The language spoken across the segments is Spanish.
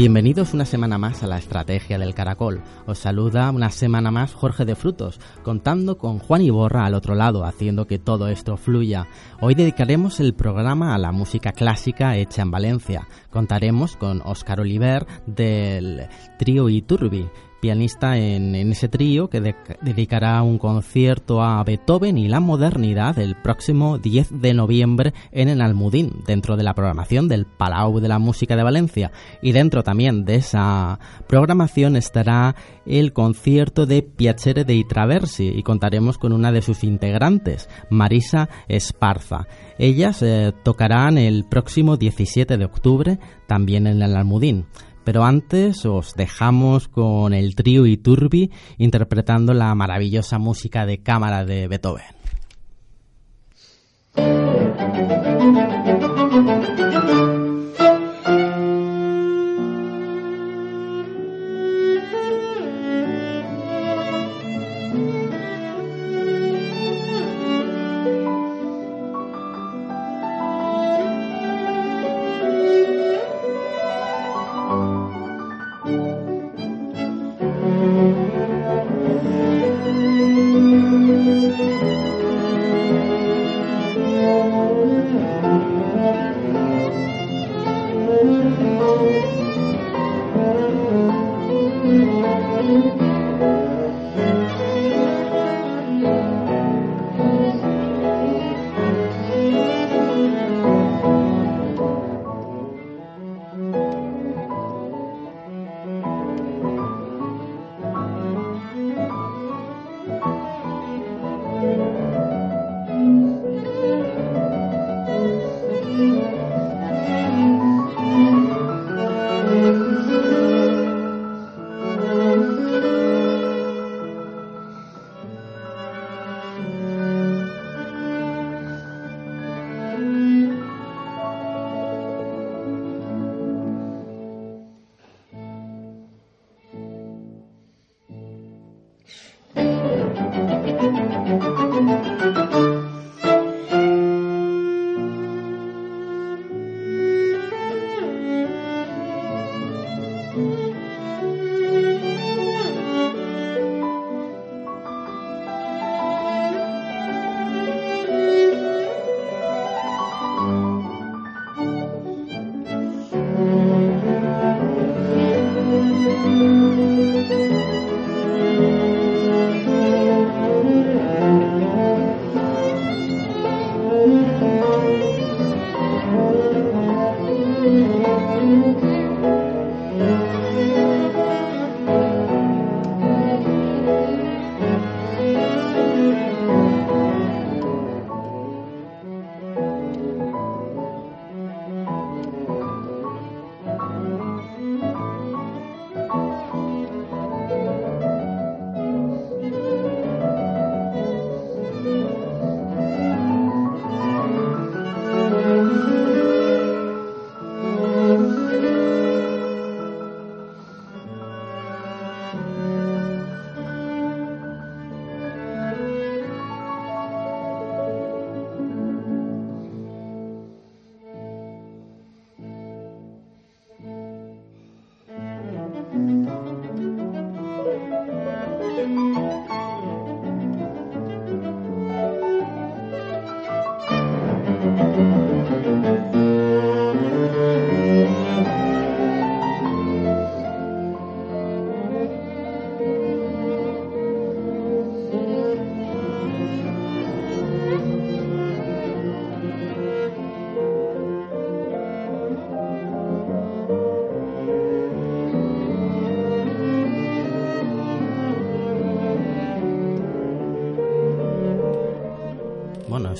Bienvenidos una semana más a la Estrategia del Caracol. Os saluda una semana más Jorge de Frutos, contando con Juan Iborra al otro lado, haciendo que todo esto fluya. Hoy dedicaremos el programa a la música clásica hecha en Valencia. Contaremos con Óscar Oliver del trío Iturbi pianista en, ese trío que dedicará un concierto a Beethoven y la modernidad el próximo 10 de noviembre en el Almudín, dentro de la programación del Palau de la Música de Valencia. Y dentro también de esa programación estará el concierto de Piacere dei Traversi y contaremos con una de sus integrantes, Marisa Esparza. Ellas eh, tocarán el próximo 17 de octubre también en el Almudín. Pero antes os dejamos con el trío Iturbi interpretando la maravillosa música de cámara de Beethoven.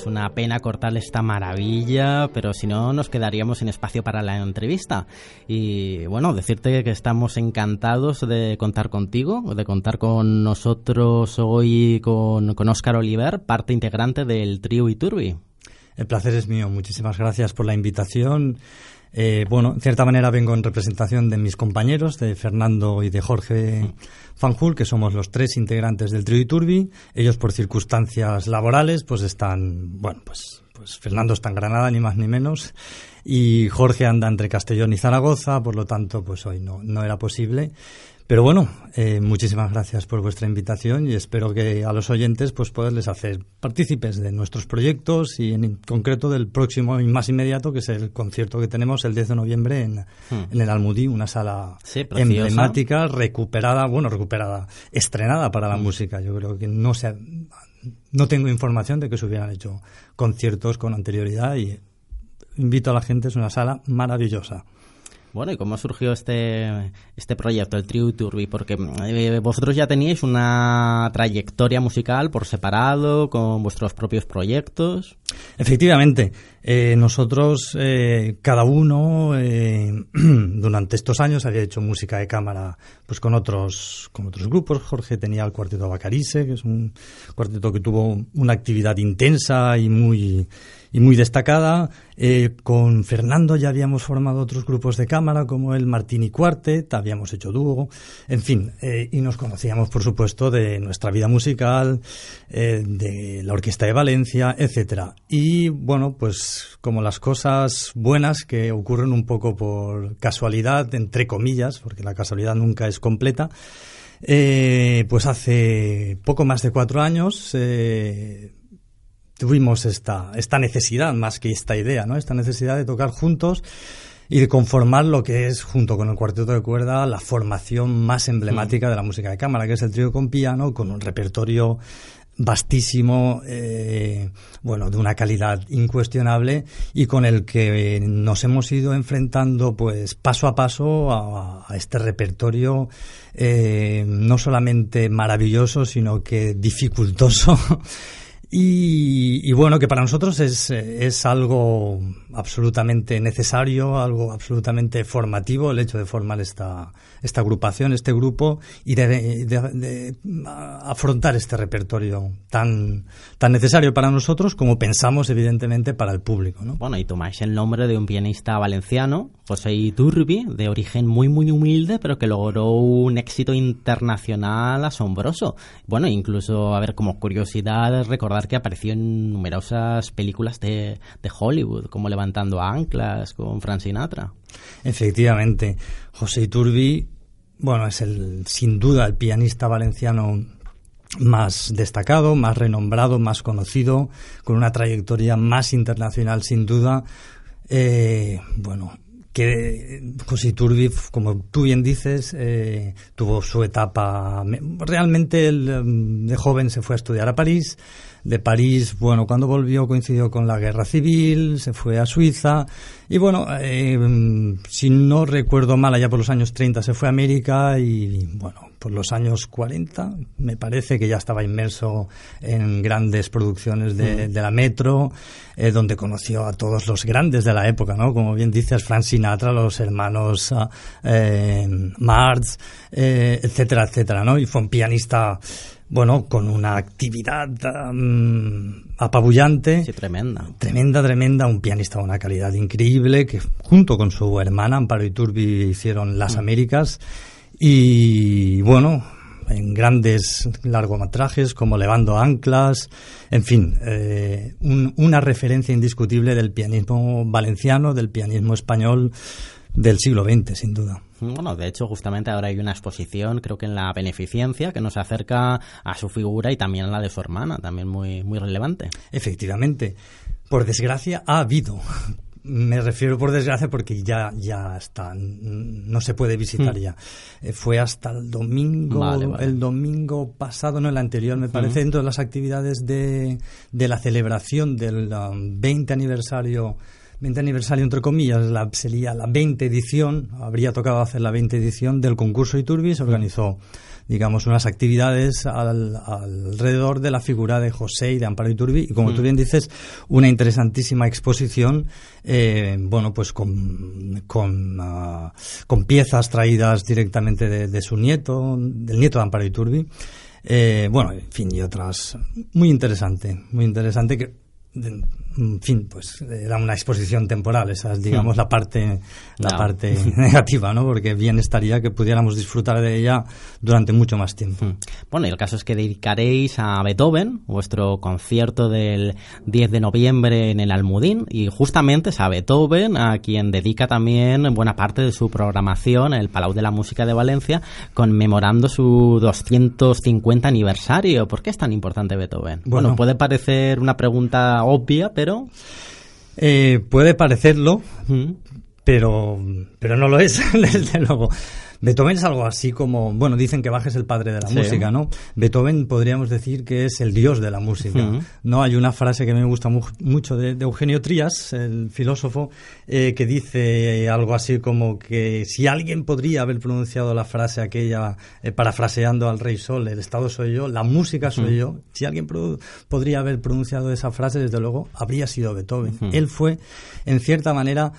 Es una pena cortar esta maravilla, pero si no nos quedaríamos sin espacio para la entrevista. Y bueno, decirte que estamos encantados de contar contigo, de contar con nosotros hoy con, con Óscar Oliver, parte integrante del trío Iturbi. El placer es mío. Muchísimas gracias por la invitación. Eh, bueno, en cierta manera vengo en representación de mis compañeros, de Fernando y de Jorge Fanjul, que somos los tres integrantes del trio Turbi. Ellos, por circunstancias laborales, pues están, bueno, pues, pues Fernando está en Granada, ni más ni menos, y Jorge anda entre Castellón y Zaragoza, por lo tanto, pues hoy no, no era posible. Pero bueno, eh, muchísimas gracias por vuestra invitación y espero que a los oyentes pues poderles hacer partícipes de nuestros proyectos y en concreto del próximo y más inmediato que es el concierto que tenemos el 10 de noviembre en, hmm. en el Almudí, una sala emblemática, recuperada, bueno, recuperada, estrenada para la hmm. música. Yo creo que no se no tengo información de que se hubieran hecho conciertos con anterioridad y invito a la gente, es una sala maravillosa. Bueno, ¿y cómo surgió este, este proyecto, el Trio Turbi? Porque eh, vosotros ya teníais una trayectoria musical por separado, con vuestros propios proyectos. Efectivamente, eh, nosotros, eh, cada uno, durante estos años había hecho música de cámara pues con otros, con otros grupos. Jorge tenía el Cuarteto Bacarice, que es un cuarteto que tuvo una actividad intensa y muy y muy destacada. Eh, con Fernando ya habíamos formado otros grupos de cámara como el Martini Quartet, habíamos hecho dúo, en fin, eh, y nos conocíamos por supuesto de nuestra vida musical, eh, de la Orquesta de Valencia, etcétera. Y bueno, pues como las cosas buenas que ocurren un poco por casualidad, entre comillas, porque la casualidad nunca es completa, pues hace poco más de cuatro años tuvimos esta, esta necesidad, más que esta idea, ¿no? Esta necesidad de tocar juntos y de conformar lo que es, junto con el cuarteto de cuerda, la formación más emblemática de la música de cámara, que es el trío con piano, con un repertorio vastísimo, eh, bueno, de una calidad incuestionable y con el que nos hemos ido enfrentando, pues, paso a paso a, este repertorio eh, no solamente maravilloso, sino que dificultoso Y, bueno, que para nosotros es, es algo absolutamente necesario, algo absolutamente formativo el hecho de formar esta, esta agrupación, este grupo y de, afrontar este repertorio tan, tan necesario para nosotros como pensamos evidentemente para el público. ¿no? Bueno, y tomáis el nombre de un pianista valenciano, José Iturbi, de origen muy muy humilde, pero que logró un éxito internacional asombroso. Bueno, incluso, a ver, como curiosidad, recordar que apareció en numerosas películas de, Hollywood, como Levantando Anclas con Frank Sinatra. Efectivamente, José Iturbi, bueno, es el sin duda el pianista valenciano más destacado, más renombrado, más conocido, con una trayectoria más internacional sin duda. Eh, bueno, que José Iturbi, como tú bien dices, eh, tuvo su etapa. Realmente el, de joven se fue a estudiar a París, de París, bueno, cuando volvió coincidió con la guerra civil, se fue a Suiza y bueno, eh, si no recuerdo mal, allá por los años 30 se fue a América y bueno, por los años 40 me parece que ya estaba inmerso en grandes producciones de, mm. la Metro, eh, donde conoció a todos los grandes de la época, ¿no? Como bien dices, Frank Sinatra, los hermanos eh, Marx, eh, etcétera, etcétera, ¿no? Y fue un pianista bueno, con una actividad apabullante. Sí, tremenda. Tremenda, tremenda. Un pianista de una calidad increíble que junto con su hermana Amparo Iturbi hicieron Las mm. Américas. Y bueno, en grandes largometrajes como Levando Anclas, en fin, eh, una referencia indiscutible del pianismo valenciano, del pianismo español del siglo XX, sin duda. Bueno, de hecho, justamente ahora hay una exposición, creo que en la Beneficencia, que nos acerca a su figura y también a la de su hermana, también muy, muy relevante. Efectivamente. Por desgracia, ha habido. Me refiero por desgracia porque ya, ya está, no se puede visitar hmm. ya. Eh, fue hasta el domingo, el domingo pasado, no el anterior, me parece, hmm. dentro de las actividades de, de la celebración del 20 um, aniversario 20 aniversario, entre comillas, la, sería la 20 edición, habría tocado hacer la 20 edición del concurso Iturbi, se organizó, digamos, unas actividades alrededor de la figura de José y de Amparo Iturbi, y como tú mm. bien dices, una interesantísima exposición, eh, bueno, pues con, con, ah, con, piezas traídas directamente de, su nieto, del nieto de Amparo Iturbi, eh, bueno, en fin, y otras, muy interesante, muy interesante que en fin, pues era una exposición temporal, esa es, digamos, la parte, la parte negativa, ¿no? Porque bien estaría que pudiéramos disfrutar de ella durante mucho más tiempo. Bueno, y el caso es que dedicaréis a Beethoven vuestro concierto del 10 de noviembre en el Almudín, y justamente es a Beethoven a quien dedica también buena parte de su programación el Palau de la Música de Valencia, conmemorando su 250 aniversario. ¿Por qué es tan importante Beethoven? Bueno, puede parecer una pregunta obvia, pero... Eh, puede parecerlo, pero, pero no lo es, desde luego. Beethoven es algo así como, bueno, dicen que Bach es el padre de la música, ¿no? Beethoven podríamos decir que es el dios de la música, ¿no? Hay una frase que me gusta mucho de, Eugenio Trías, el filósofo, eh, que dice algo así como que si alguien podría haber pronunciado la frase aquella, eh, parafraseando al Rey Sol, el Estado soy yo, la música soy yo, si alguien podría haber pronunciado esa frase, desde luego, habría sido Beethoven. Él fue, en cierta manera,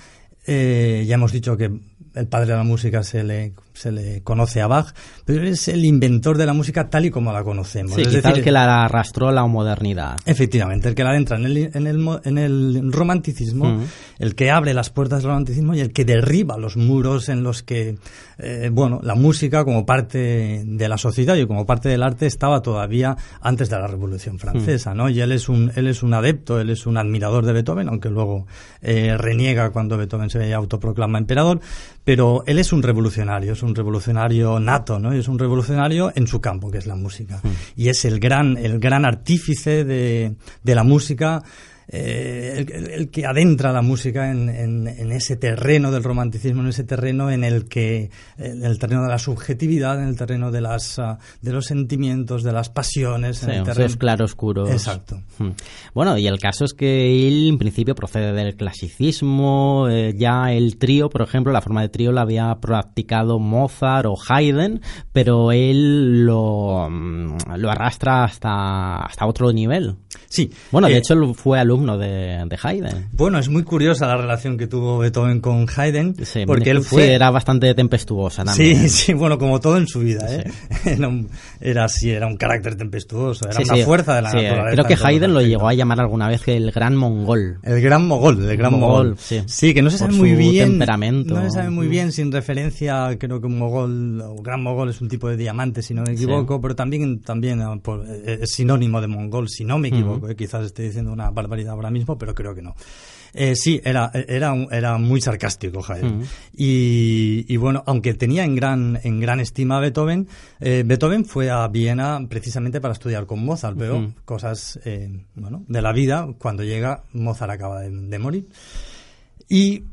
eh, ya hemos dicho que el padre de la música se le se le conoce a Bach, pero es el inventor de la música tal y como la conocemos. Sí, es decir, el que la arrastró a la modernidad. Efectivamente, el que la adentra en el, en el, en el romanticismo, el que abre las puertas del romanticismo y el que derriba los muros en los que, eh, bueno, la música como parte de la sociedad y como parte del arte estaba todavía antes de la Revolución Francesa, ¿no? Y él es un, él es un adepto, él es un admirador de Beethoven, aunque luego eh, reniega cuando Beethoven se autoproclama emperador, pero él es un revolucionario, es un revolucionario nato, ¿no? es un revolucionario en su campo, que es la música. Hmm. Y es el gran, el gran artífice de, de la música eh, el, que adentra la música en, en, ese terreno del romanticismo, en ese terreno en el que, en el terreno de la subjetividad, en el terreno de las ah, de los sentimientos, de las pasiones, en el terreno claroscuros. Exacto. Hmm. Bueno, y el caso es que él en principio procede del clasicismo, eh, ya el trío, por ejemplo, la forma de trío la había practicado Mozart o Haydn, pero él lo, mm, lo arrastra hasta hasta otro nivel. Sí. Bueno, de eh, hecho fue alumno de, de, Haydn. Bueno, es muy curiosa la relación que tuvo Beethoven con Haydn, porque él fue... era bastante tempestuosa también. Sí, sí, bueno, como todo en su vida, ¿eh? Era, así, era un carácter tempestuoso, era una fuerza de la naturaleza. Creo que Haydn lo llegó a llamar alguna vez el gran mongol. El gran mogol, el gran mogol. Sí. que no se sabe muy bien... temperamento. No se sabe muy bien sin referencia, creo que un mogol, o gran mogol es un tipo de diamante, si no me equivoco, pero también, también ah, es sinónimo de mongol, si no me equivoco. Eh, quizás esté diciendo una barbaridad ahora mismo, pero creo que no. Eh, sí, era, era, era muy sarcástico Haydn. y, bueno, aunque tenía en gran, en gran estima a Beethoven, eh, Beethoven fue a Viena precisamente para estudiar con Mozart, pero cosas bueno, de la vida, cuando llega, Mozart acaba de, de morir. Y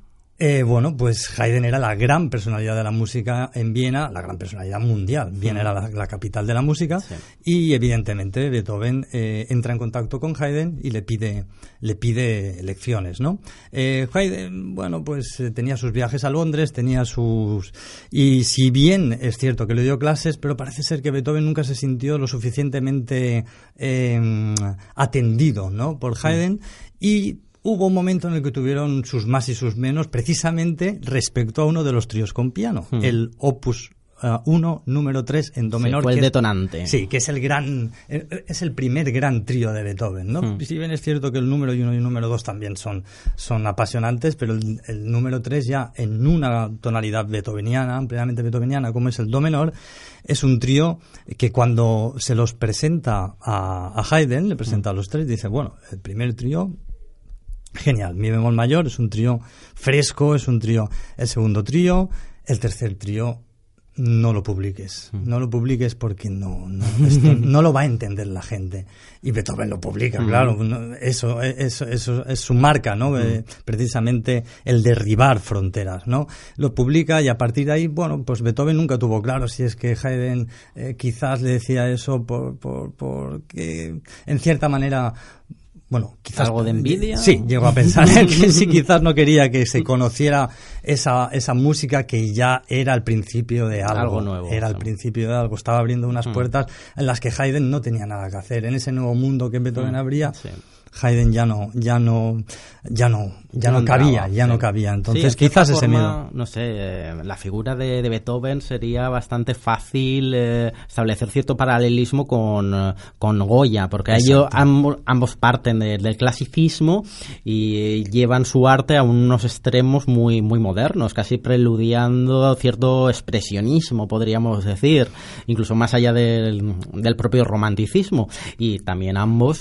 eh, bueno, pues Haydn era la gran personalidad de la música en Viena, la gran personalidad mundial. Viena era la, capital de la música y evidentemente Beethoven eh, entra en contacto con Haydn y le pide, le pide lecciones, ¿no? Eh, Haydn, bueno, pues tenía sus viajes a Londres, tenía sus... Y si bien es cierto que le dio clases, pero parece ser que Beethoven nunca se sintió lo suficientemente em, atendido, ¿no? Por Haydn y hubo un momento en el que tuvieron sus más y sus menos precisamente respecto a uno de los tríos con piano, hmm. el Opus 1, uh, número 3 en do menor. fue el detonante. sí, que es el gran, eh, es el primer gran trío de Beethoven, ¿no? Hmm. Si bien es cierto que el número 1 y el número 2 también son, son apasionantes, pero el, número 3 ya en una tonalidad beethoveniana, ampliamente beethoveniana, como es el do menor, es un trío que cuando se los presenta a, a Haydn, le presenta a los tres, dice, bueno, el primer trío Genial, mi bemol mayor es un trío fresco, es un trío, el segundo trío, el tercer trío no lo publiques, mm. no lo publiques porque no, no, lo va a entender la gente. Y Beethoven lo publica, mm. claro, eso, eso, eso es su marca, ¿no? Mm. Eh, precisamente el derribar fronteras, ¿no? Lo publica y a partir de ahí, bueno, pues Beethoven nunca tuvo claro si es que Haydn eh, quizás le decía eso por, por, porque en cierta manera bueno, quizás... ¿Algo de envidia? Sí, llego a pensar que sí, quizás no quería que se conociera esa, esa música que ya era el principio de algo. Algo nuevo. Era el principio de algo. Estaba abriendo unas mm. puertas en las que Haydn no tenía nada que hacer. En ese nuevo mundo que Beethoven mm, abría, Haydn ya no, ya no, ya no, ya no, cabía, ya no cabía. Entonces, quizás ese miedo. No sé, eh, la figura de, Beethoven sería bastante fácil eh, establecer cierto paralelismo con, eh, con Goya, porque ellos ambos, parten del clasicismo y llevan su arte a unos extremos muy, muy modernos, casi preludiando cierto expresionismo, podríamos decir, incluso más allá del, del propio romanticismo. Y también ambos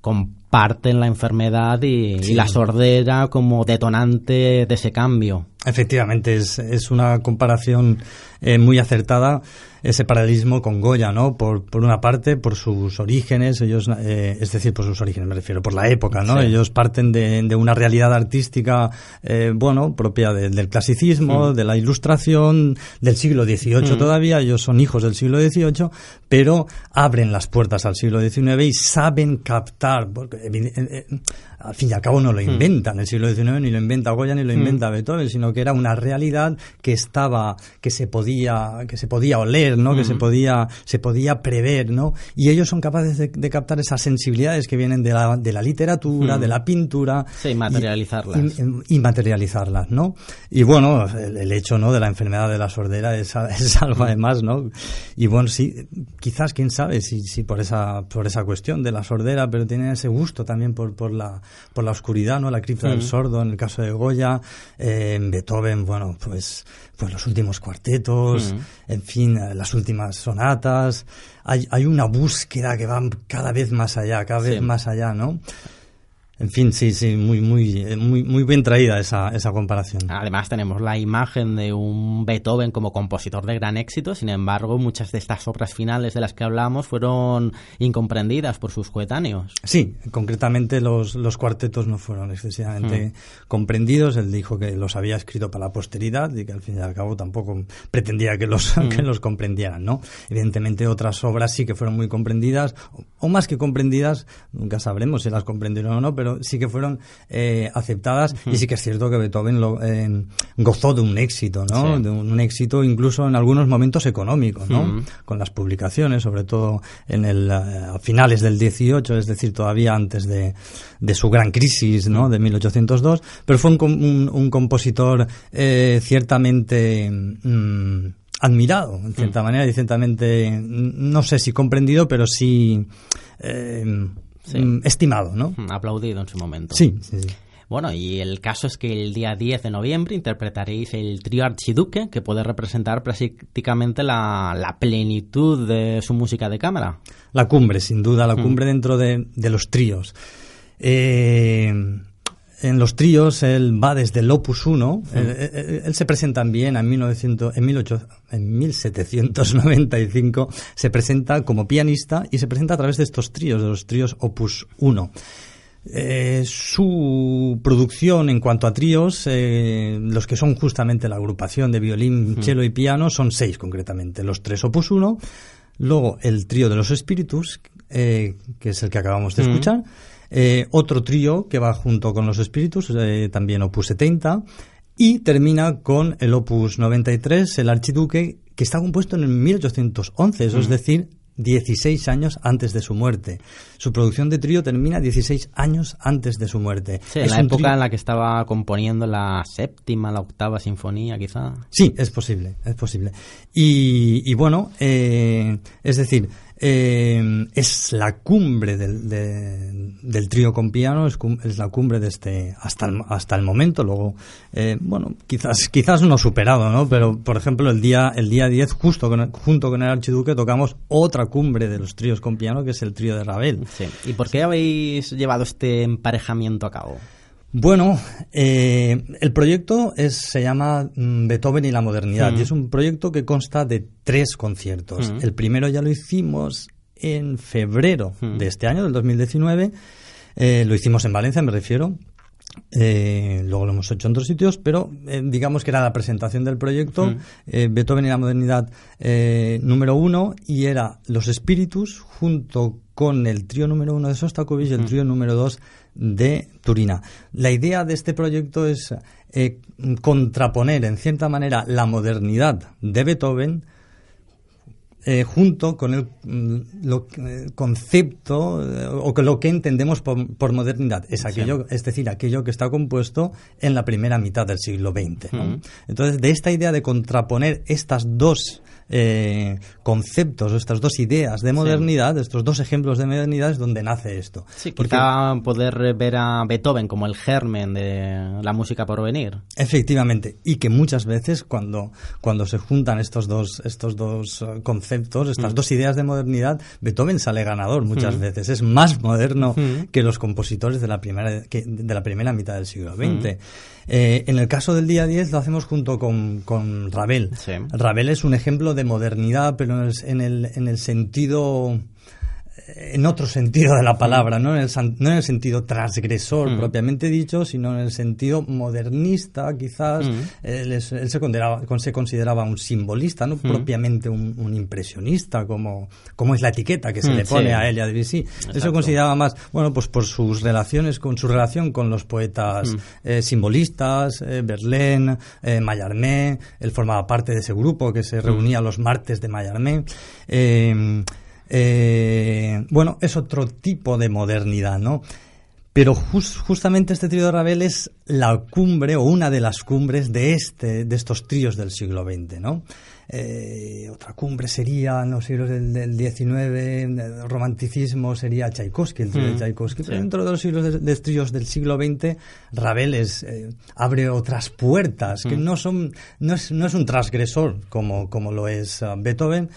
con en la enfermedad y, la sordera como detonante de ese cambio. Efectivamente, es, es una comparación eh, muy acertada ese paralelismo con Goya, ¿no? Por, por una parte, por sus orígenes, ellos, eh, es decir, por sus orígenes me refiero, por la época, ¿no? Ellos parten de, de, una realidad artística, eh, bueno, propia del clasicismo, mm. de la ilustración, del siglo XVIII mm. todavía, ellos son hijos del siglo XVIII, pero abren las puertas al siglo XIX y saben captar, porque, al fin y al cabo no lo hmm. inventan en el siglo XIX, ni lo inventa Goya ni lo hmm. inventa Beethoven, sino que era una realidad que estaba, que se podía, que se podía oler, ¿no? Que se hmm. podía, se podía prever, ¿no? Y ellos son capaces de, captar esas sensibilidades que vienen de la, de la literatura, de la pintura. Sí, materializarlas. Y, materializarlas, ¿no? Y bueno, el, hecho, ¿no? De la enfermedad de la sordera es, es algo además, ¿no? Y bueno, sí, quizás, quién sabe, si, si por esa, por esa cuestión de la sordera, pero tienen ese gusto también por, por la, por la oscuridad, ¿no? La cripta del mm. sordo, en el caso de Goya, en Beethoven, bueno, pues, pues los últimos cuartetos, mm. en fin, eh, las últimas sonatas. Hay, hay una búsqueda que va cada vez más allá, cada vez más allá, ¿no? En fin, sí, sí, muy, muy, eh, muy, muy bien traída esa, esa comparación. Además tenemos la imagen de un Beethoven como compositor de gran éxito, sin embargo, muchas de estas obras finales de las que hablamos fueron incomprendidas por sus coetáneos. Sí, concretamente los, los cuartetos no fueron excesivamente mm. comprendidos. Él dijo que los había escrito para la posteridad y que al fin y al cabo tampoco pretendía que los, mm. que los comprendieran, ¿no? Evidentemente otras obras sí que fueron muy comprendidas, o más que comprendidas, nunca sabremos si las comprendieron o no, pero sí que fueron eh, aceptadas. Y sí que es cierto que Beethoven lo, eh, gozó de un éxito, ¿no? De un, éxito incluso en algunos momentos económicos, ¿no? Con las publicaciones, sobre todo en el a finales del 18, es decir, todavía antes de, de su gran crisis, ¿no? De 1802, pero fue un, un, compositor eh, ciertamente mm, admirado, en cierta manera, y ciertamente, no sé si comprendido, pero sí Mm, estimado, ¿no? Mm, aplaudido en su momento. Sí, sí, sí. Bueno, y el caso es que el día 10 de noviembre interpretaréis el trío Archiduque, que puede representar prácticamente la, plenitud de su música de cámara. La cumbre, sin duda, la mm. cumbre dentro de, de los tríos. Eh, en los tríos él va desde el Opus 1, él, se presenta bien en, 1900, en, 18, en 1795, se presenta como pianista y se presenta a través de estos tríos, de los tríos Opus 1. Eh, su producción en cuanto a tríos, eh, los que son justamente la agrupación de violín, cello y piano, son seis concretamente. Los tres Opus 1, luego el trío de los espíritus, eh, que es el que acabamos de escuchar, eh, otro trío que va junto con los espíritus, eh, también opus 70, y termina con el opus 93, el archiduque, que está compuesto en el 1811, eso es decir, 16 años antes de su muerte. Su producción de trío termina 16 años antes de su muerte. Sí, en la época en la que estaba componiendo la séptima, la octava sinfonía, quizá. Sí, es posible, es posible. Y, bueno, eh, es decir, eh, es la cumbre del, del trío con piano, es, la cumbre de este hasta el, hasta el momento. Luego, eh, bueno, quizás quizás no superado, ¿no? Pero por ejemplo el día el día 10 justo junto con el archiduque tocamos otra cumbre de los tríos con piano que es el trío de Ravel. Sí. ¿Y por qué habéis llevado este emparejamiento a cabo? Bueno, eh, el proyecto es, se llama mm, Beethoven y la modernidad y es un proyecto que consta de tres conciertos. El primero ya lo hicimos en febrero de este año, del 2019. Eh, lo hicimos en Valencia, me refiero. Eh, luego lo hemos hecho en otros sitios, pero digamos que era la presentación del proyecto Beethoven y la modernidad número uno y era Los Espíritus junto con el trío número uno de Sostakovich y el trío número dos de Turina. La idea de este proyecto es eh, contraponer, en cierta manera, la modernidad de Beethoven eh, junto con el, mm, lo, concepto eh, o con lo que entendemos por, modernidad. Es aquello, es decir, aquello que está compuesto en la primera mitad del siglo XX. Entonces, de esta idea de contraponer estas dos eh, conceptos, estas dos ideas de modernidad, estos dos ejemplos de modernidad es donde nace esto. Sí, Porque... poder ver a Beethoven como el germen de la música por venir. Efectivamente, y que muchas veces cuando, cuando se juntan estos dos, estos dos eh, conceptos, estas mm. dos ideas de modernidad, Beethoven sale ganador muchas mm. veces. Es más moderno mm. que los compositores de la primera, de la primera mitad del siglo XX. Eh, en el caso del día 10 lo hacemos junto con, con Ravel. Ravel es un ejemplo de modernidad, pero en el, en el sentido en otro sentido de la palabra, no en el, no en el sentido transgresor mm. propiamente dicho, sino en el sentido modernista, quizás. Mm. Él, se, consideraba, se consideraba un simbolista, no mm. propiamente un, impresionista, como, como es la etiqueta que se le pone a él y a Debussy. Él se consideraba más, bueno, pues por sus relaciones, con su relación con los poetas eh, simbolistas, eh, Verlaine, eh, Mallarmé, él formaba parte de ese grupo que se reunía los martes de Mallarmé. Eh, eh, bueno, es otro tipo de modernidad, ¿no? Pero justamente este trío de Ravel es la cumbre o una de las cumbres de, este, de estos tríos del siglo XX, ¿no? Eh, otra cumbre sería en los siglos del, XIX, el romanticismo sería Tchaikovsky, el trío de mm, Tchaikovsky. Pero dentro de los siglos de, tríos del siglo XX, Ravel es, eh, abre otras puertas que mm. no son, no es, no es un transgresor como, como lo es uh, Beethoven,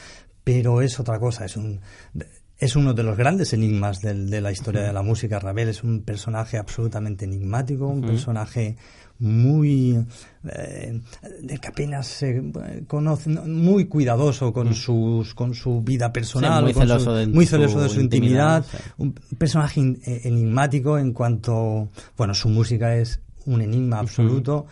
pero es otra cosa, es un es uno de los grandes enigmas de la historia de la música. Ravel es un personaje absolutamente enigmático, un personaje muy eh, que apenas se conoce, muy cuidadoso con sus con su vida personal, muy, celoso, de, muy celoso de su intimidad, un personaje eh, enigmático en cuanto, bueno, su música es un enigma absoluto.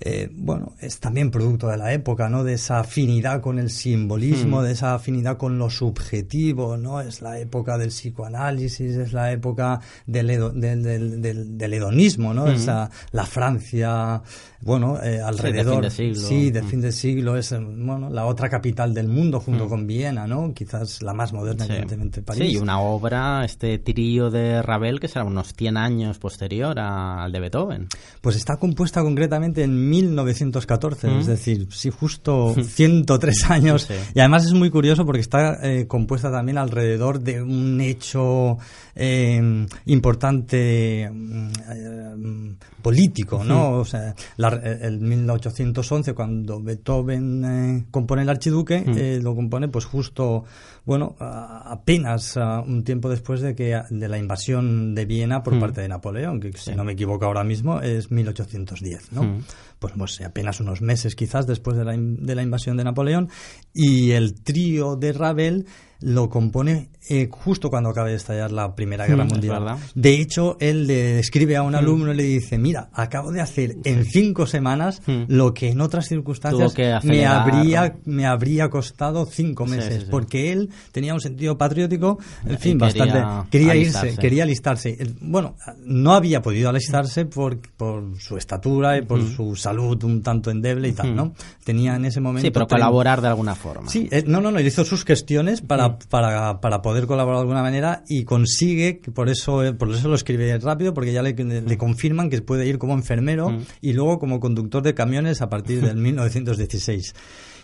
Eh, bueno, es también producto de la época, ¿no? De esa afinidad con el simbolismo, hmm. de esa afinidad con lo subjetivo, ¿no? Es la época del psicoanálisis, es la época del, del, hedonismo, ¿no? Hmm. la Francia, bueno, eh, alrededor. Sí, del fin de siglo. es, bueno, la otra capital del mundo junto hmm. con Viena, ¿no? Quizás la más moderna, evidentemente, París. Sí, una obra, este trío de Ravel, que será unos 100 años posterior al de Beethoven. Pues está compuesta concretamente en 1914, es decir, sí, justo 103 años. Y además es muy curioso porque está eh, compuesta también alrededor de un hecho eh, importante mm, eh, político, ¿no? O sea, el 1811, cuando Beethoven compone el Archiduque, lo compone pues justo bueno, apenas un tiempo después de que de la invasión de Viena por parte de Napoleón, que si no me equivoco ahora mismo es 1810, ¿no? Pues, pues, apenas unos meses quizás después de la, de la invasión de Napoleón y el trío de Ravel lo compone eh, justo cuando acaba de estallar la Primera Guerra mm, Mundial. De hecho, él le escribe a un mm. alumno y le dice, mira, acabo de hacer en cinco semanas mm. lo que en otras circunstancias me habría, me habría costado cinco meses, porque él tenía un sentido patriótico, en fin, bastante... Quería irse, quería alistarse. Bueno, no había podido alistarse por, por su estatura y por su salud un tanto endeble y tal, ¿no? Tenía en ese momento... Sí, pero colaborar de alguna forma. Sí, eh, no, no, no, él hizo sus gestiones para para, para, poder colaborar de alguna manera y consigue, por eso, por eso lo escribe rápido, porque ya le, le confirman que puede ir como enfermero mm. y luego como conductor de camiones a partir del 1916.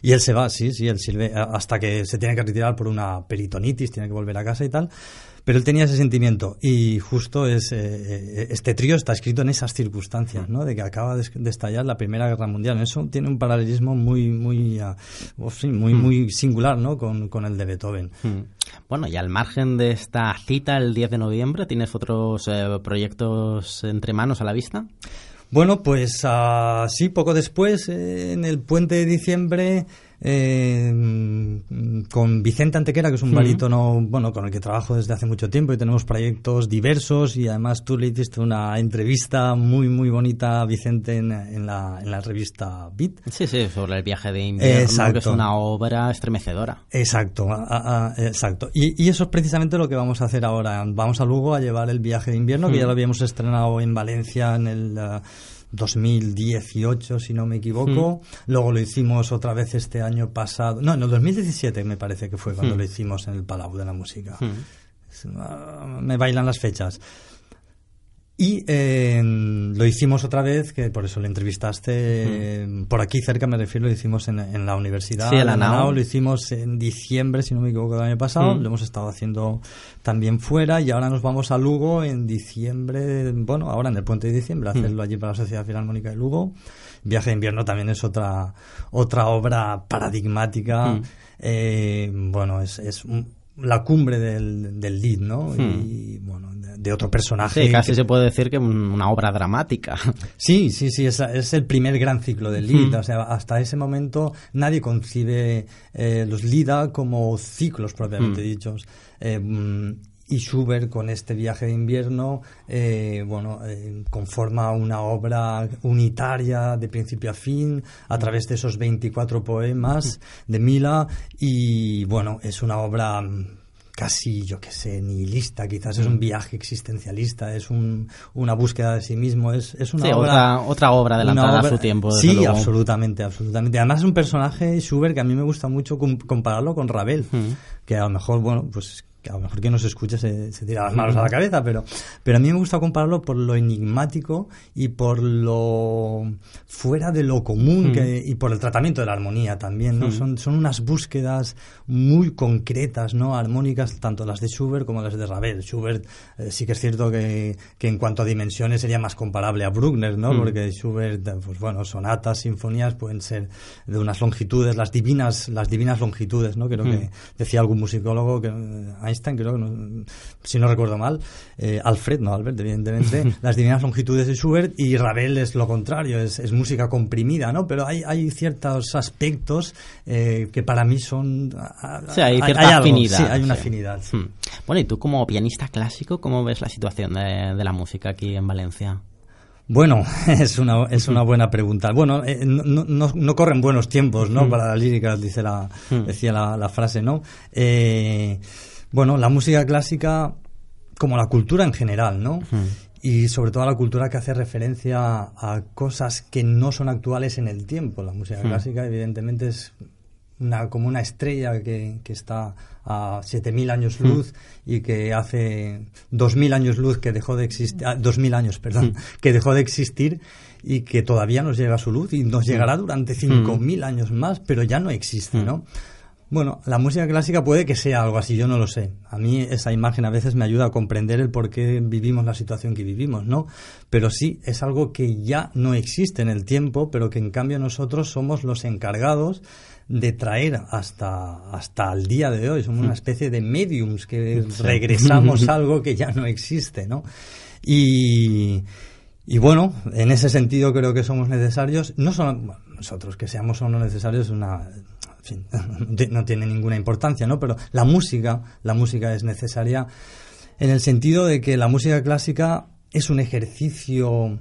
Y él se va, sí, sí, él sirve hasta que se tiene que retirar por una peritonitis, tiene que volver a casa y tal. Pero él tenía ese sentimiento y justo es, eh, eh, este trío está escrito en esas circunstancias, ¿no? De que acaba de, estallar la Primera Guerra Mundial. Eso tiene un paralelismo muy, muy, uh, muy, hmm. muy singular, ¿no? Con, con, el de Beethoven. Hmm. Bueno, y al margen de esta cita el 10 de noviembre, ¿tienes otros eh, proyectos entre manos a la vista? Bueno, pues uh, sí, poco después, en el puente de diciembre, eh, con Vicente Antequera, que es un barítono bueno, con el que trabajo desde hace mucho tiempo y tenemos proyectos diversos y además tú le hiciste una entrevista muy, muy bonita a Vicente en, en, la, en la revista Bit. Sí, sí, sobre el viaje de invierno, que es una obra estremecedora. Exacto, exacto. Y, y, eso es precisamente lo que vamos a hacer ahora. Vamos a Lugo a llevar el viaje de invierno, que ya lo habíamos estrenado en Valencia en el 2018, si no me equivoco. Luego lo hicimos otra vez este año pasado. No, en el 2017 me parece que fue cuando lo hicimos en el Palau de la Música. Ah, me bailan las fechas. Y eh, lo hicimos otra vez, que por eso lo entrevistaste por aquí cerca, me refiero, lo hicimos en, la universidad. Sí, la NAO. Lo hicimos en diciembre, si no me equivoco, del año pasado. Lo hemos estado haciendo también fuera y ahora nos vamos a Lugo en diciembre, bueno, ahora en el puente de diciembre, a hacerlo allí para la Sociedad Filarmónica de Lugo. Viaje de invierno también es otra, otra obra paradigmática. Eh, bueno, es, es la cumbre del, del lead, ¿no? Y bueno, de otro personaje. Sí, casi se puede decir que una obra dramática. Sí, sí, sí, es, es el primer gran ciclo del Lida. O sea, hasta ese momento nadie concibe eh, los Lida como ciclos propiamente dichos. Eh, y Schubert con este viaje de invierno eh, bueno conforma una obra unitaria de principio a fin a través de esos 24 poemas de Mila y bueno es una obra casi, yo qué sé, nihilista, quizás es un mm. viaje existencialista, es un, una búsqueda de sí mismo, es, es una obra... Otra, otra obra adelantada a su tiempo. Sí, absolutamente, absolutamente. Además es un personaje, Schubert, que a mí me gusta mucho compararlo con Ravel, mm. que a lo mejor, bueno, pues que a lo mejor que nos escuche se, se tira las manos a la cabeza, pero, pero a mí me gusta compararlo por lo enigmático y por lo fuera de lo común que, y por el tratamiento de la armonía también, ¿no? Son, son unas búsquedas muy concretas, ¿no? Armónicas, tanto las de Schubert como las de Ravel. Schubert eh, sí que es cierto que, que, en cuanto a dimensiones sería más comparable a Bruckner, ¿no? Porque Schubert, pues bueno, sonatas, sinfonías pueden ser de unas longitudes, las divinas, las divinas longitudes, ¿no? Creo que decía algún musicólogo que hay creo que si no recuerdo mal, eh, Alfred, no Albert, evidentemente, las divinas longitudes de Schubert y Ravel es lo contrario, es, música comprimida, ¿no? Pero hay, hay ciertos aspectos eh, que para mí son... Sí, hay cierta afinidad. Sí, hay una afinidad. Hmm. Bueno, y tú como pianista clásico, ¿cómo ves la situación de, la música aquí en Valencia? Bueno, es una, es una buena pregunta. Bueno, eh, no, no, no, corren buenos tiempos, ¿no? Hmm. Para la lírica, dice la, hmm. decía la, la frase, ¿no? Eh, bueno, la música clásica, como la cultura en general, ¿no? Y sobre todo la cultura que hace referencia a cosas que no son actuales en el tiempo. La música clásica, evidentemente, es una, como una estrella que, que está a 7.000 años luz y que hace 2.000 años luz que dejó de existir, 2.000 ah, años, perdón, que dejó de existir y que todavía nos llega su luz y nos llegará durante 5.000 años más, pero ya no existe, ¿no? Bueno, la música clásica puede que sea algo así, yo no lo sé. A mí esa imagen a veces me ayuda a comprender el por qué vivimos la situación que vivimos, ¿no? Pero sí, es algo que ya no existe en el tiempo, pero que en cambio nosotros somos los encargados de traer hasta, hasta el día de hoy. Somos una hmm. especie de mediums que regresamos algo que ya no existe, ¿no? Y, y bueno, en ese sentido creo que somos necesarios, no solo nosotros que seamos o no necesarios, una no tiene ninguna importancia, ¿no? Pero la música, la música es necesaria en el sentido de que la música clásica es un ejercicio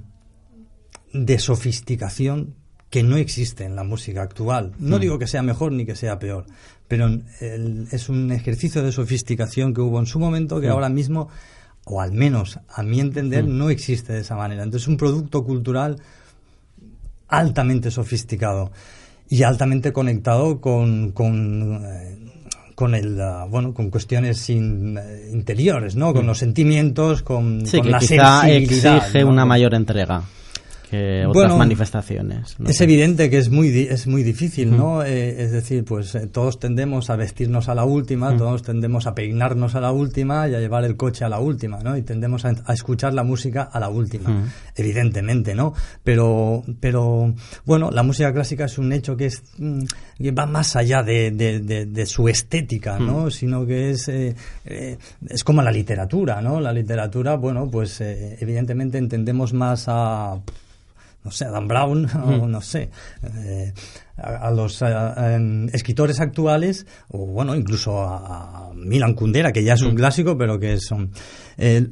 de sofisticación que no existe en la música actual. No hmm. digo que sea mejor ni que sea peor, pero es un ejercicio de sofisticación que hubo en su momento que hmm. ahora mismo, o al menos a mi entender, hmm. no existe de esa manera. Entonces es un producto cultural altamente sofisticado y altamente conectado con, con, eh, con el uh, bueno con cuestiones in, interiores no con mm. los sentimientos con, sí, con que la quizá sensibilidad exige ¿no? una mayor entrega otras manifestaciones. Es evidente que es muy, es muy difícil, ¿no? Eh, es decir, pues eh, todos tendemos a vestirnos a la última, todos tendemos a peinarnos a la última y a llevar el coche a la última, ¿no? Y tendemos a, escuchar la música a la última, evidentemente, ¿no? Pero, pero, bueno, la música clásica es un hecho que, es, mm, que va más allá de, de, su estética, ¿no? Sino que es, eh, es como la literatura, ¿no? La literatura, bueno, pues evidentemente entendemos más a no sé, Adam Brown, o no sé, eh, a, los eh, em, escritores actuales, o bueno, incluso a, Milan Kundera, que ya es un clásico, pero que son, eh,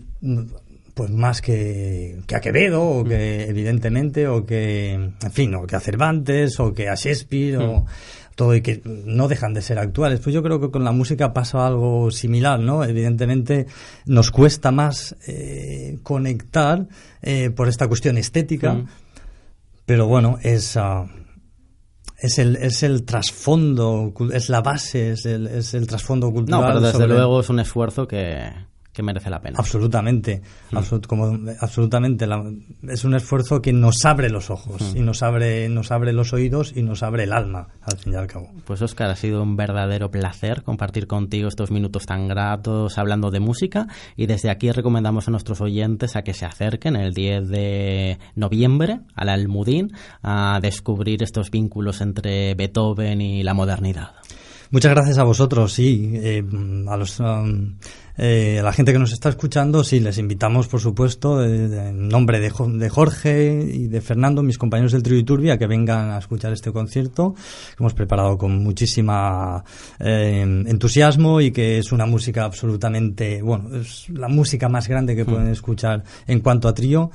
pues más que, que, a Quevedo, o que evidentemente, o que, en fin, o que a Cervantes, o que a Shakespeare, o todo y que no dejan de ser actuales. Pues yo creo que con la música pasa algo similar, ¿no? Evidentemente nos cuesta más conectar por esta cuestión estética pero bueno, es... ah, es el, es el trasfondo, es la base, es el, es el trasfondo cultural. No, pero desde sobre- luego es un esfuerzo que, que merece la pena. Absolutamente, Mm. absolut- como, absolutamente. la- es un esfuerzo que nos abre los ojos Mm. y nos abre, nos abre los oídos y nos abre el alma, al fin y al cabo. Pues Oscar, ha sido un verdadero placer compartir contigo estos minutos tan gratos hablando de música y desde aquí recomendamos a nuestros oyentes a que se acerquen el 10 de noviembre al Almudín a descubrir estos vínculos entre Beethoven y la modernidad. Muchas gracias a vosotros, sí, eh, a, los, um, eh, a la gente que nos está escuchando, sí, les invitamos, por supuesto, en nombre de, Jo- de Jorge y de Fernando, mis compañeros del Trio y Turbi, a que vengan a escuchar este concierto que hemos preparado con muchísima eh, entusiasmo y que es una música absolutamente, bueno, es la música más grande que pueden escuchar en cuanto a trío.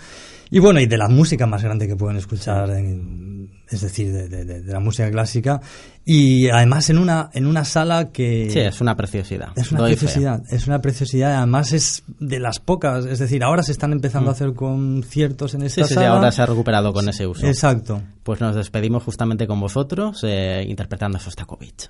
Y bueno, y de la música más grande que pueden escuchar, en- es decir, de, de- de- de la música clásica. Y además en una, en una sala que... Sí, es una preciosidad. Es una Doy preciosidad, es una preciosidad. Además es de las pocas, es decir, ahora se están empezando Mm. a hacer conciertos en Sí, esta sí, sí, sala. ahora se ha recuperado con ese uso. Exacto. Pues nos despedimos justamente con vosotros eh, interpretando a Sostakovich.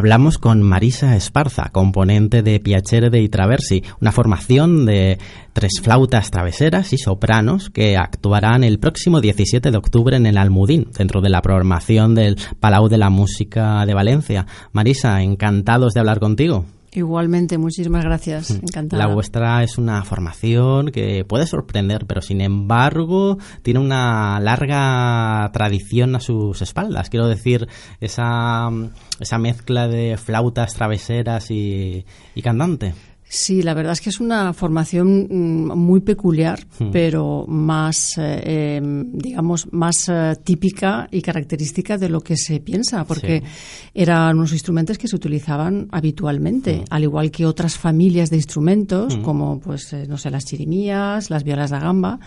Hablamos con Marisa Esparza, componente de Piacere de Traversi, una formación de tres flautas traveseras y sopranos que actuarán el próximo 17 de octubre en el Almudín, dentro de la programación del Palau de la Música de Valencia. Marisa, encantados de hablar contigo. Igualmente, muchísimas gracias. Mm. Encantada. La vuestra es una formación que puede sorprender, pero sin embargo tiene una larga tradición a sus espaldas. Quiero decir, esa, esa mezcla de flautas traveseras y, y cantante. Sí, la verdad es que es una formación mm, muy peculiar, hmm. pero más, eh, em, digamos, más eh, típica y característica de lo que se piensa, porque eran unos instrumentos que se utilizaban habitualmente, hmm. al igual que otras familias de instrumentos, hmm. como, pues, eh, no sé, las chirimías, las violas de gamba.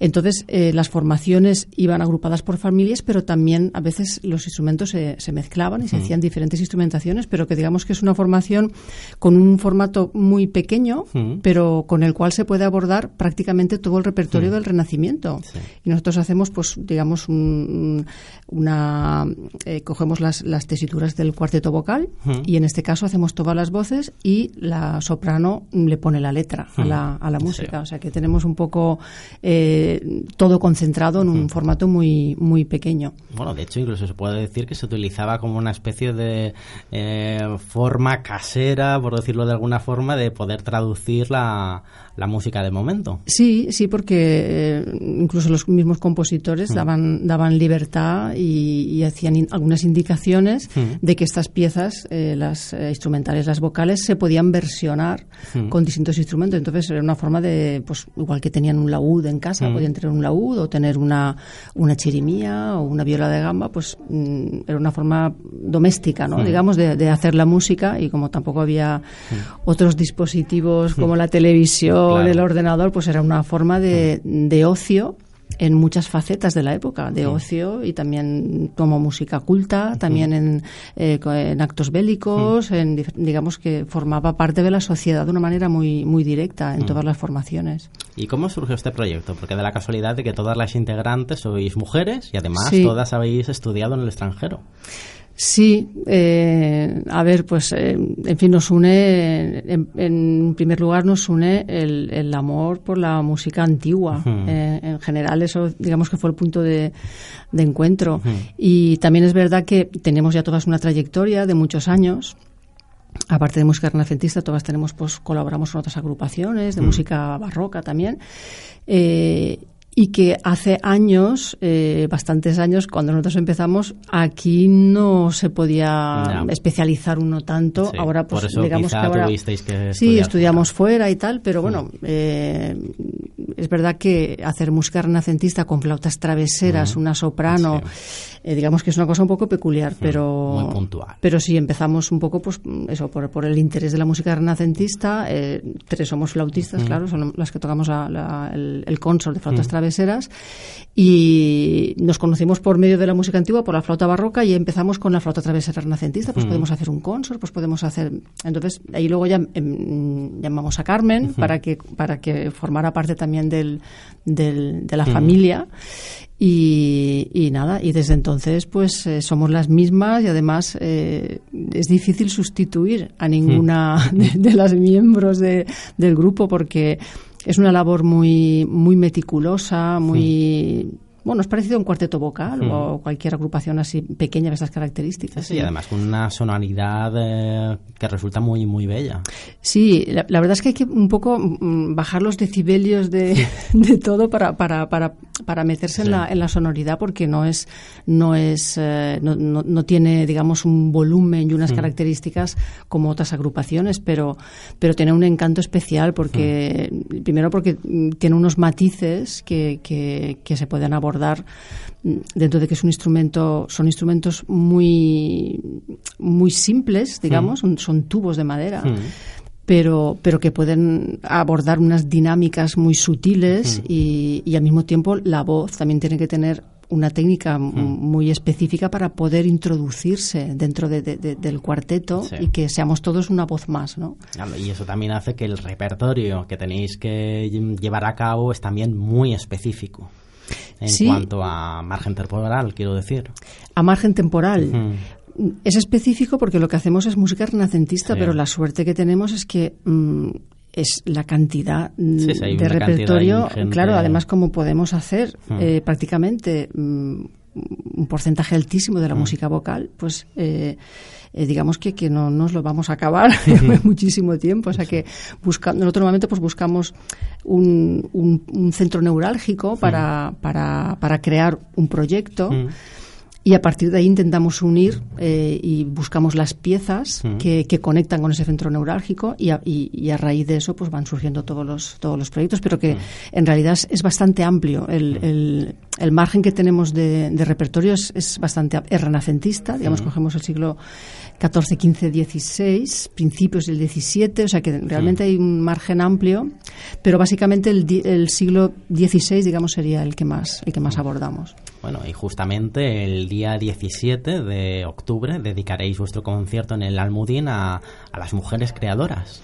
Entonces, eh, las formaciones iban agrupadas por familias, pero también a veces los instrumentos se, mezclaban y se mm. hacían diferentes instrumentaciones, pero que digamos que es una formación con un formato muy pequeño, mm. pero con el cual se puede abordar prácticamente todo el repertorio mm. del Renacimiento. Y nosotros hacemos, pues, digamos, una. Eh, cogemos las, las, tesituras del cuarteto vocal y en este caso hacemos todas las voces y la soprano le pone la letra a la, a la música. O sea que tenemos un poco. Eh, todo concentrado en un formato muy, muy pequeño. Bueno, de hecho, incluso se puede decir que se utilizaba como una especie de eh, forma casera, por decirlo de alguna forma, de poder traducir la, la música de momento. Sí, sí, porque eh, incluso los mismos compositores mm. daban, daban libertad y, hacían algunas indicaciones mm. de que estas piezas, eh, las eh, instrumentales, las vocales, se podían versionar mm. con distintos instrumentos. Entonces era una forma de, pues igual que tenían un laúd en casa, podían tener un laúd o tener una, una chirimía o una viola de gamba, pues era una forma doméstica, ¿no? digamos, de, de, hacer la música y como tampoco había otros dispositivos como la televisión, del ordenador, pues era una forma de, de ocio en muchas facetas de la época, de ocio y también como música culta, también en, eh, en actos bélicos, en, digamos que formaba parte de la sociedad de una manera muy, muy directa en todas las formaciones. ¿Y cómo surgió este proyecto? Porque de la casualidad de que todas las integrantes sois mujeres y además todas habéis estudiado en el extranjero. Sí, eh, a ver, pues eh, en fin, nos une, en, primer lugar nos une el, amor por la música antigua. Eh, en general eso digamos que fue el punto de, encuentro. Y también es verdad que tenemos ya todas una trayectoria de muchos años. Aparte de música renacentista, todas tenemos, pues colaboramos con otras agrupaciones de música barroca también. Eh, y que hace años, eh, bastantes años, cuando nosotros empezamos, aquí no se podía especializar uno tanto. ahora, pues, digamos que ahora. sí, estudiamos fuera. y tal, pero bueno, mm. eh, es verdad que hacer música renacentista con flautas traveseras, mm. una soprano, eh, digamos que es una cosa un poco peculiar, mm. pero. Muy puntual. Pero sí, empezamos un poco, pues, eso, por, por el interés de la música renacentista. tres somos flautistas, claro, son las que tocamos el, el consort de flautas traveseras y nos conocimos por medio de la música antigua, por la flauta barroca y empezamos con la flauta travesera renacentista, pues mm. podemos hacer un consort, pues podemos hacer... Entonces, ahí luego ya em, llamamos a Carmen para, que, para que formara parte también del, del de la mm. familia y, nada, y desde entonces pues eh, somos las mismas y además eh, es difícil sustituir a ninguna mm. de, las miembros de, del grupo porque es una labor muy, muy meticulosa, muy bueno, es parecido a un cuarteto vocal o hmm. cualquier agrupación así pequeña de esas características. Sí, además con una sonoridad eh, que resulta muy muy bella. Sí, la, verdad es que hay que un poco mm, bajar los decibelios de, de todo para, para, para, para meterse en, la, en la sonoridad porque no es no es eh, no, no, tiene digamos un volumen y unas hmm. características como otras agrupaciones, pero pero tiene un encanto especial porque hmm. primero porque mm, tiene unos matices que, que, que se pueden abordar dar mm, dentro de que es un instrumento, son instrumentos muy, muy simples, digamos, son, tubos de madera. Pero, pero que pueden abordar unas dinámicas muy sutiles y, al mismo tiempo la voz también tiene que tener una técnica muy específica para poder introducirse dentro del cuarteto y que seamos todos una voz más, ¿no? Y eso también hace que el repertorio que tenéis que llevar a cabo es también muy específico en cuanto a margen temporal, quiero decir. A margen temporal. Es específico porque lo que hacemos es música renacentista, pero la suerte que tenemos es que mm, es la cantidad mm, de repertorio. Claro, además, como podemos hacer mm. eh, prácticamente un porcentaje altísimo de la música vocal, pues eh, eh, digamos que, que no nos lo vamos a acabar muchísimo tiempo. O sea que buscando, nosotros normalmente pues buscamos un, un, centro neurálgico para, para, para, crear un proyecto y a partir de ahí intentamos unir eh, y buscamos las piezas que, que, conectan con ese centro neurálgico y a, y, a, raíz de eso pues van surgiendo todos los todos los proyectos pero que en realidad es, bastante amplio. El, el, el, margen que tenemos de, de repertorio es, es, bastante es renacentista digamos cogemos el siglo 14, 15, 16, principios del 17, o sea que realmente hay un margen amplio, pero básicamente el, el siglo XVI, digamos, sería el que más, el que más abordamos. Bueno, y justamente el día 17 de octubre dedicaréis vuestro concierto en el Almudín a, a las mujeres creadoras.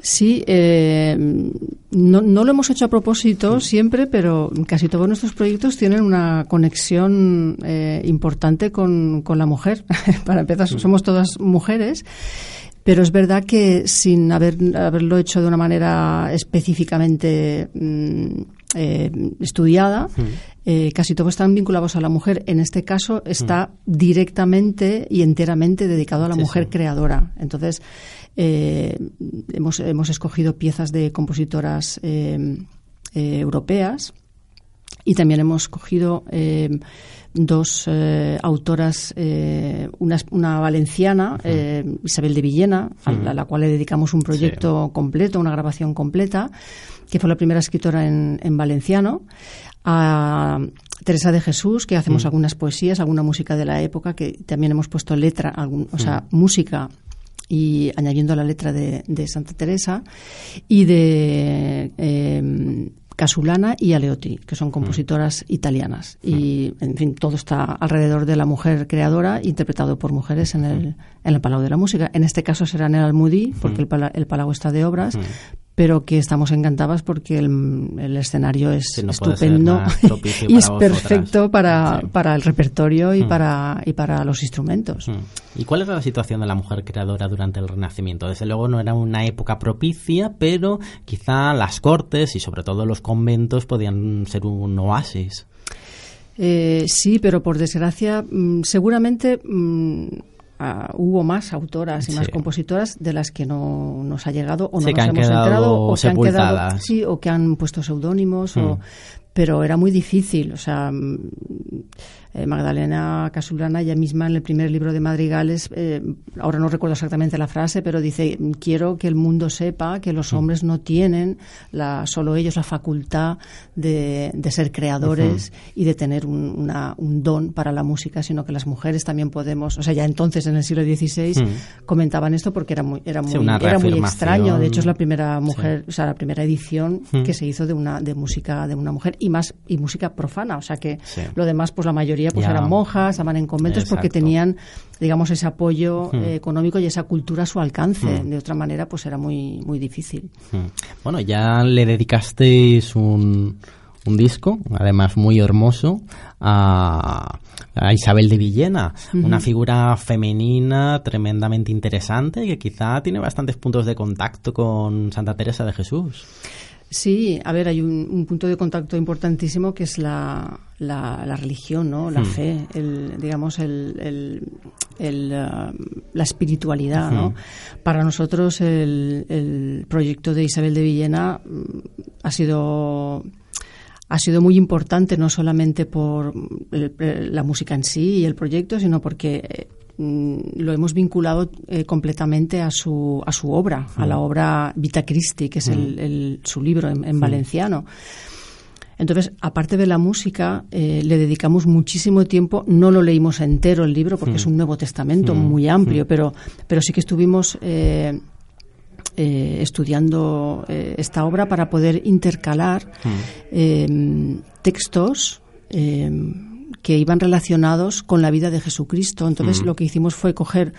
Sí, eh, no, no, lo hemos hecho a propósito siempre, pero casi todos nuestros proyectos tienen una conexión eh, importante con, con, la mujer. Para empezar, somos todas mujeres. Pero es verdad que sin haber, haberlo hecho de una manera específicamente mm, eh, estudiada, eh, casi todos están vinculados a la mujer. En este caso está directamente y enteramente dedicado a la mujer creadora. Entonces, eh, hemos, hemos, escogido piezas de compositoras europeas y también hemos escogido dos autoras, una, una, valenciana, Isabel de Villena, a, la, cual le dedicamos un proyecto completo, una grabación completa, que fue la primera escritora en, en valenciano, a Teresa de Jesús, que hacemos algunas poesías, alguna música de la época, que también hemos puesto letra, algún, o sea, música y añadiendo la letra de, Santa Teresa y de eh, Casulana y Aleotti, que son compositoras italianas. Y, en fin, todo está alrededor de la mujer creadora, interpretado por mujeres en el, en el Palau de la Música. En este caso será en el Almudí, porque el, el Palau está de obras, pero que estamos encantadas porque el, escenario es estupendo y es perfecto para, para el repertorio y, mm. para, y para los instrumentos. Mm. ¿Y cuál era la situación de la mujer creadora durante el Renacimiento? Desde luego no era una época propicia, pero quizá las cortes y sobre todo los conventos podían ser un oasis. Eh, sí, pero por desgracia, mm, hubo más autoras y más compositoras de las que no nos ha llegado o no nos hemos enterado o que han quedado sí o que han puesto seudónimos o mm. Pero era muy difícil o sea eh, Magdalena Casulana, ella misma en el primer libro de Madrigales, eh, ahora no recuerdo exactamente la frase, pero dice, quiero que el mundo sepa que los mm. hombres no tienen, la, solo ellos, la facultad de, ser creadores y de tener un, don para la música, sino que las mujeres también podemos, o sea, ya entonces en el siglo XVI mm. comentaban esto porque era muy, era muy, era muy extraño. De hecho, es la primera mujer, o sea, la primera edición mm. que se hizo de una de música de una mujer y más y música profana, o sea que lo demás, pues la mayoría pues eran monjas, estaban en conventos porque tenían, digamos, ese apoyo hmm. eh, económico y esa cultura a su alcance. Hmm. De otra manera, pues era muy, muy difícil. Hmm. Bueno, ya le dedicasteis un, un disco, además muy hermoso, a, Isabel de Villena, una figura femenina tremendamente interesante que quizá tiene bastantes puntos de contacto con Santa Teresa de Jesús. Sí, a ver, hay un, punto de contacto importantísimo que es la, la, religión, ¿no? La hmm. fe, el, digamos, el, el, uh, la espiritualidad, ¿no? Hmm. Para nosotros el, el proyecto de Isabel de Villena mm, ha sido ha sido muy importante no solamente por la música en sí y el proyecto, sino porque eh, lo hemos vinculado eh, completamente a su, a su obra, a la mm. obra Vita Christi, que es el, mm. su libro en, valenciano. Entonces, aparte de la música, eh, le dedicamos muchísimo tiempo. No lo leímos entero el libro porque es un Nuevo Testamento muy amplio, pero, pero sí que estuvimos eh, estudiando esta obra para poder intercalar textos que iban relacionados con la vida de Jesucristo. Entonces lo que hicimos fue coger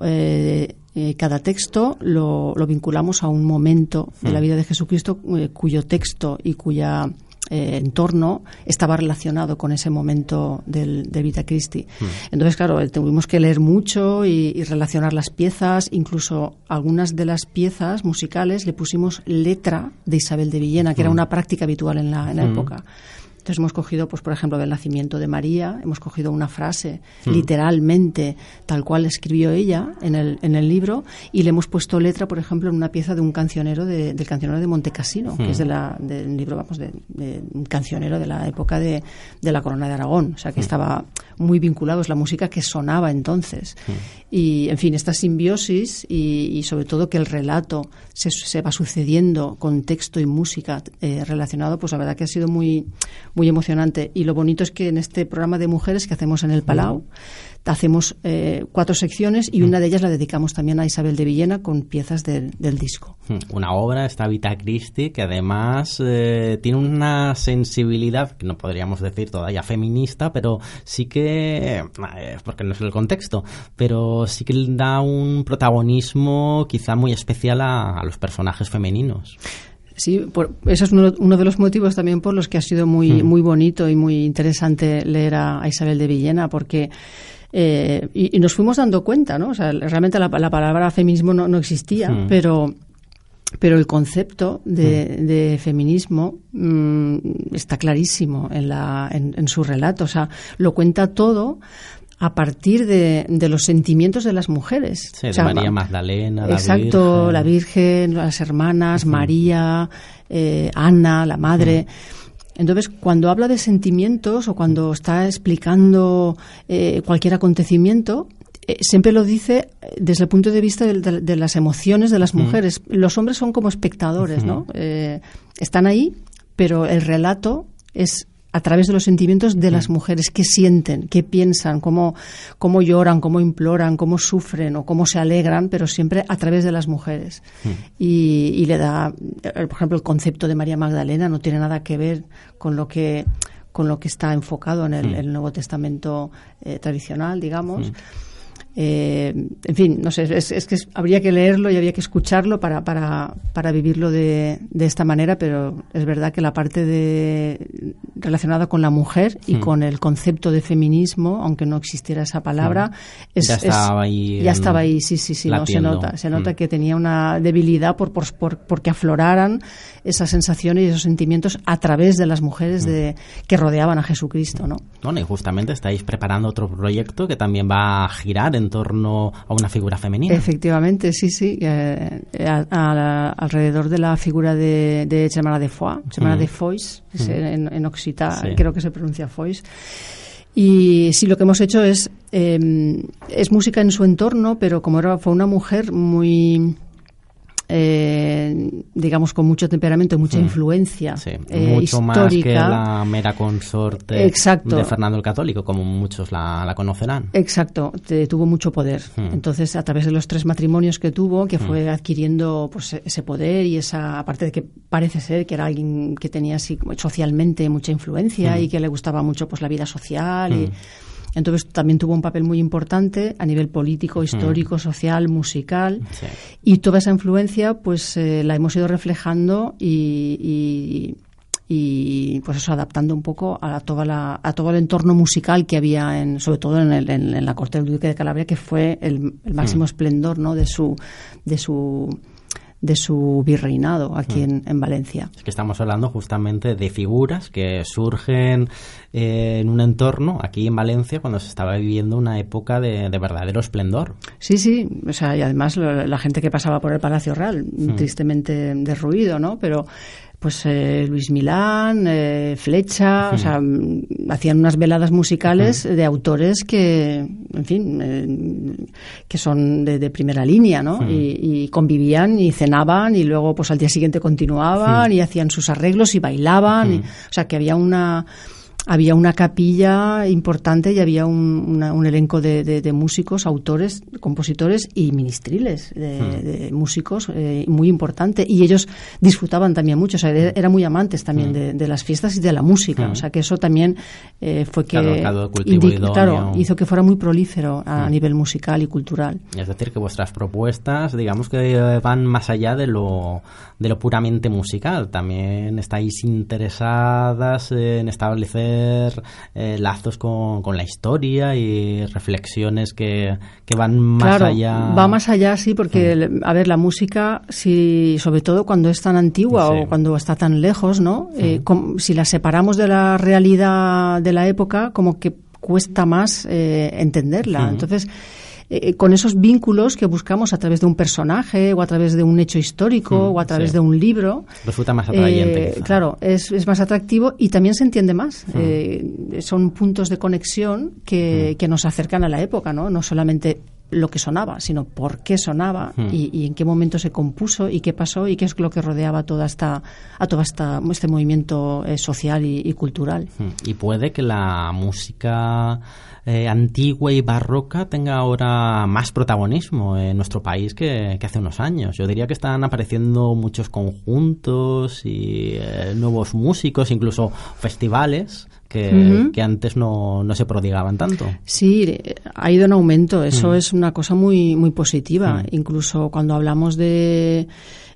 eh, eh, cada texto, lo, vinculamos a un momento de la vida de Jesucristo eh, cuyo texto y cuya entorno estaba relacionado con ese momento del, de Vita Christi. Entonces, claro, tuvimos que leer mucho y, relacionar las piezas, incluso algunas de las piezas musicales le pusimos letra de Isabel de Villena, que era una práctica habitual en la, en la época. Entonces hemos cogido, pues por ejemplo, del nacimiento de María, hemos cogido una frase hmm. literalmente tal cual escribió ella en el, en el libro y le hemos puesto letra, por ejemplo, en una pieza de un cancionero de, del cancionero de Montecassino, que es de hmm. la, del libro, vamos, de, un cancionero de la época de, de, la corona de Aragón, o sea que hmm. estaba muy vinculado, es la música que sonaba entonces. Y, en fin, esta simbiosis y, sobre todo que el relato se, se, va sucediendo con texto y música eh, relacionado, pues la verdad que ha sido muy muy emocionante. Y lo bonito es que en este programa de mujeres que hacemos en el Palau, hacemos eh, cuatro secciones y una de ellas la dedicamos también a Isabel de Villena con piezas del, disco. Hmm, una obra, esta Vita Christi, que además eh, tiene una sensibilidad, que no podríamos decir todavía feminista, pero sí que, eh, porque no es el contexto, pero sí que da un protagonismo quizá muy especial a los personajes femeninos. Sí, por, eso es uno, uno, de los motivos también por los que ha sido muy, hmm. muy bonito y muy interesante leer a, Isabel de Villena, porque eh, y, nos fuimos dando cuenta, ¿no? O sea, realmente la, palabra feminismo no, existía, hmm. pero pero el concepto de, hmm. de feminismo mm, está clarísimo en, la, en, en, su relato. O sea, lo cuenta todo a partir de, de, los sentimientos de las mujeres. Sí, María Magdalena, la Exacto, la Virgen, las hermanas, María, eh, Ana, la madre. Entonces, cuando habla de sentimientos o cuando está explicando eh, cualquier acontecimiento, eh, siempre lo dice desde el punto de vista de, las emociones de las mujeres. Los hombres son como espectadores, ¿no? están ahí, pero el relato es a través de los sentimientos de las mm. mujeres, qué sienten, qué piensan, cómo, cómo lloran, cómo imploran, cómo sufren o cómo se alegran, pero siempre a través de las mujeres. Mm. Y, le da, eh, por ejemplo, el concepto de María Magdalena no tiene nada que ver con lo que con lo que está enfocado en el, mm. Nuevo Testamento eh, tradicional, digamos. Eh, en fin, no sé, es, que habría que leerlo y habría que escucharlo para, para, para vivirlo de, de, esta manera, pero es verdad que la parte de, relacionada con la mujer y hmm. con el concepto de feminismo, aunque no existiera esa palabra, hmm. es, ya estaba ahí. Ya estaba ahí, sí, sí, sí, no, se nota. Se nota hmm. que tenía una debilidad por, por, por, porque afloraran esas sensaciones y esos sentimientos a través de las mujeres de, que rodeaban a Jesucristo, ¿no? Bueno, y justamente estáis preparando otro proyecto que también va a girar en torno a una figura femenina. Efectivamente, sí, sí. Eh, alrededor de la figura de, de Gemma de Foix, Gemma de Foix, en, en creo que se pronuncia Foix. Y sí, lo que hemos hecho es, em, es música en su entorno, pero como era, fue una mujer muy eh, digamos, con mucho temperamento, mucha hmm. influencia eh, mucho más que la mera consorte de Fernando el Católico, como muchos la, conocerán. Exacto, tuvo mucho poder. Hmm. Entonces, a través de los tres matrimonios que tuvo, que fue hmm. adquiriendo pues, ese poder y esa, aparte de que parece ser que era alguien que tenía así socialmente mucha influencia y que le gustaba mucho pues la vida social y entonces también tuvo un papel muy importante a nivel político, mm. histórico, social, musical. Y toda esa influencia pues eh, la hemos ido reflejando y, y, pues eso adaptando un poco a toda la, a todo el entorno musical que había en, sobre todo en, el, en, la corte del duque de Calabria que fue el, máximo mm. esplendor no de su de su de su virreinado aquí mm. en, Valencia. Es que estamos hablando justamente de figuras que surgen eh, en un entorno aquí en Valencia cuando se estaba viviendo una época de, verdadero esplendor. Sí, sí, o sea, y además la gente que pasaba por el Palacio Real, mm. tristemente derruido, ¿no? Pero pues eh, Luis Milán, eh, Flecha, o sea, mm, hacían unas veladas musicales de autores que, en fin, eh, que son de, primera línea, ¿no? Y, convivían y cenaban y luego, pues al día siguiente continuaban y hacían sus arreglos y bailaban, o sea, que había una había una capilla importante y había un, un elenco de, de, músicos, autores, compositores y ministriles de, hmm. músicos eh, muy importante. Y ellos disfrutaban también mucho, o sea, eran muy amantes también hmm. de, las fiestas y de la música. O sea, que eso también eh, fue que claro, hizo que fuera muy prolífero a, nivel musical y cultural. Es decir, que vuestras propuestas, digamos que van más allá de lo, de lo puramente musical. También estáis interesadas en establecer eh, lazos con, con, la historia y reflexiones que, que van más claro, allá. Va más allá, sí, porque, a ver, la música, si, sobre todo cuando es tan antigua o cuando está tan lejos, ¿no? Eh, si la separamos de la realidad de la época, como que cuesta más eh, entenderla. Entonces, eh, con esos vínculos que buscamos a través de un personaje o a través de un hecho histórico o a través de un libro. Resulta más atrayente. Eh, claro, es, es, más atractivo y también se entiende más. Eh, son puntos de conexión que, que, nos acercan a la época, ¿no? No solamente lo que sonaba, sino por qué sonaba y, en qué momento se compuso y qué pasó y qué es lo que rodeaba toda esta, a todo esta, este movimiento social y, y cultural. Y puede que la música eh, antigua y barroca tenga ahora más protagonismo en nuestro país que, hace unos años. Yo diría que están apareciendo muchos conjuntos y eh, nuevos músicos, incluso festivales que, antes no, no, se prodigaban tanto. Sí, ha ido en aumento. Eso mm. es una cosa muy, muy positiva. Mm. Incluso cuando hablamos de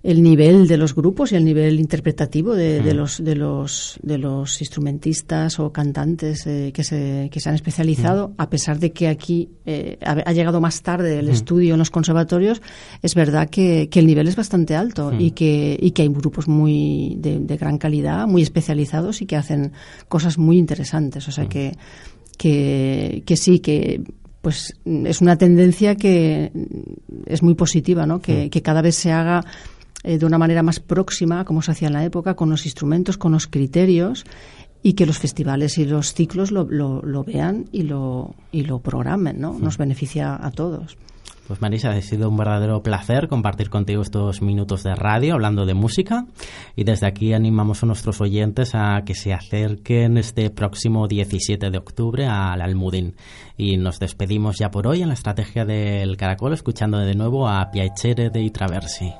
el nivel de los grupos y el nivel interpretativo de, de, los, de, los, de los instrumentistas o cantantes eh, que, se, que se han especializado, a pesar de que aquí eh, ha, llegado más tarde el estudio en los conservatorios, es verdad que, que el nivel es bastante alto y, que, y que hay grupos muy de, de, gran calidad, muy especializados y que hacen cosas muy interesantes. O sea que, que, que sí, que pues es una tendencia que es muy positiva, ¿no? Que, que cada vez se haga eh, de una manera más próxima, como se hacía en la época, con los instrumentos, con los criterios y que los festivales y los ciclos lo, lo, vean y lo, y lo programen, ¿no? Nos beneficia a todos. Pues Marisa, ha sido un verdadero placer compartir contigo estos minutos de radio hablando de música y desde aquí animamos a nuestros oyentes a que se acerquen este próximo 17 de octubre al Almudín. Y nos despedimos ya por hoy en la estrategia del Caracol escuchando de nuevo a Piacere de Traversi.